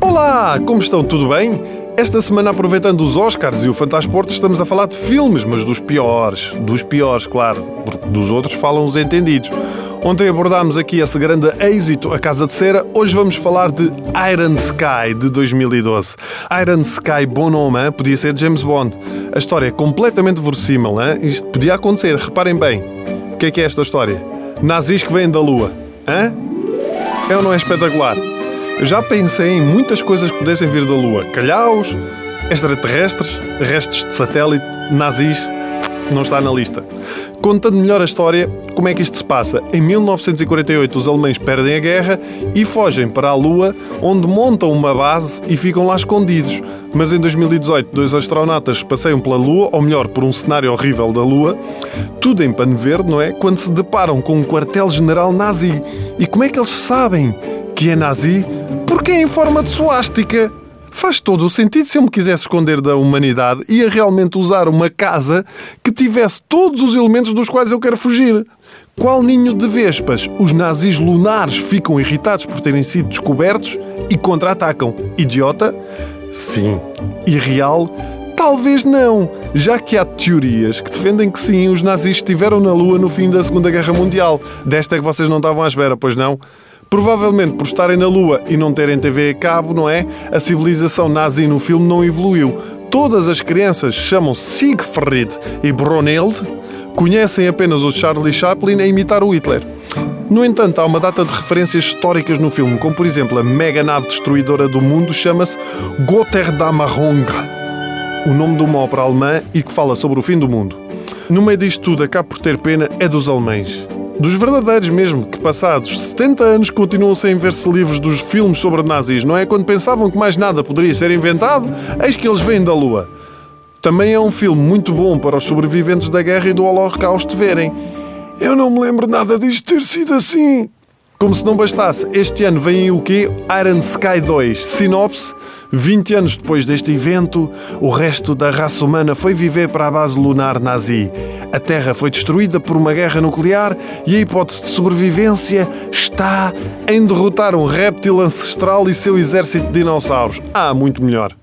Olá, como estão? Tudo bem? Esta semana, aproveitando os Oscars e o Fantasporto, estamos a falar de filmes, mas dos piores. Dos piores, claro, porque dos outros falam os entendidos. Ontem abordámos aqui esse grande êxito, A Casa de Cera. Hoje vamos falar de Iron Sky, de 2012. Iron Sky, bom nome, podia ser James Bond. A história é completamente verossímil. Isto podia acontecer, reparem bem. O que é que é esta história? Nazis que vêm da Lua. Hã? É ou não é espetacular? Eu já pensei em muitas coisas que pudessem vir da Lua. Calhaus, extraterrestres, restos de satélite, nazis. Não está na lista. Contando melhor a história, como é que isto se passa? Em 1948, os alemães perdem a guerra e fogem para a Lua, onde montam uma base e ficam lá escondidos. Mas em 2018, dois astronautas passeiam pela Lua, ou melhor, por um cenário horrível da Lua, tudo em pano verde, não é? Quando se deparam com um quartel-general nazi. E como é que eles sabem que é nazi? Porque é em forma de suástica. Faz todo o sentido se eu me quisesse esconder da humanidade, ia realmente usar uma casa que tivesse todos os elementos dos quais eu quero fugir. Qual ninho de vespas? Os nazis lunares ficam irritados por terem sido descobertos e contra-atacam. Idiota? Sim. Irreal? Talvez não, já que há teorias que defendem que sim, os nazis estiveram na Lua no fim da Segunda Guerra Mundial. Desta é que vocês não estavam à espera, pois não? Provavelmente por estarem na Lua e não terem TV a cabo, não é? A civilização nazi no filme não evoluiu. Todas as crianças chamam-se Siegfried e Brunhilde, conhecem apenas o Charlie Chaplin a imitar o Hitler. No entanto, há uma data de referências históricas no filme, como por exemplo a mega nave destruidora do mundo chama-se Gotterdammerung, o nome de uma ópera alemã e que fala sobre o fim do mundo. No meio disto tudo, acabo por ter pena é dos alemães. Dos verdadeiros mesmo, que passados 70 anos continuam sem ver-se livros dos filmes sobre nazis, não é? Quando pensavam que mais nada poderia ser inventado, eis que eles vêm da Lua. Também é um filme muito bom para os sobreviventes da guerra e do Holocausto verem. Eu não me lembro nada disto ter sido assim. Como se não bastasse, este ano vem o quê? Iron Sky 2. Sinopse. 20 anos depois deste evento, o resto da raça humana foi viver para a base lunar nazi. A Terra foi destruída por uma guerra nuclear e a hipótese de sobrevivência está em derrotar um réptil ancestral e seu exército de dinossauros. Ah, muito melhor.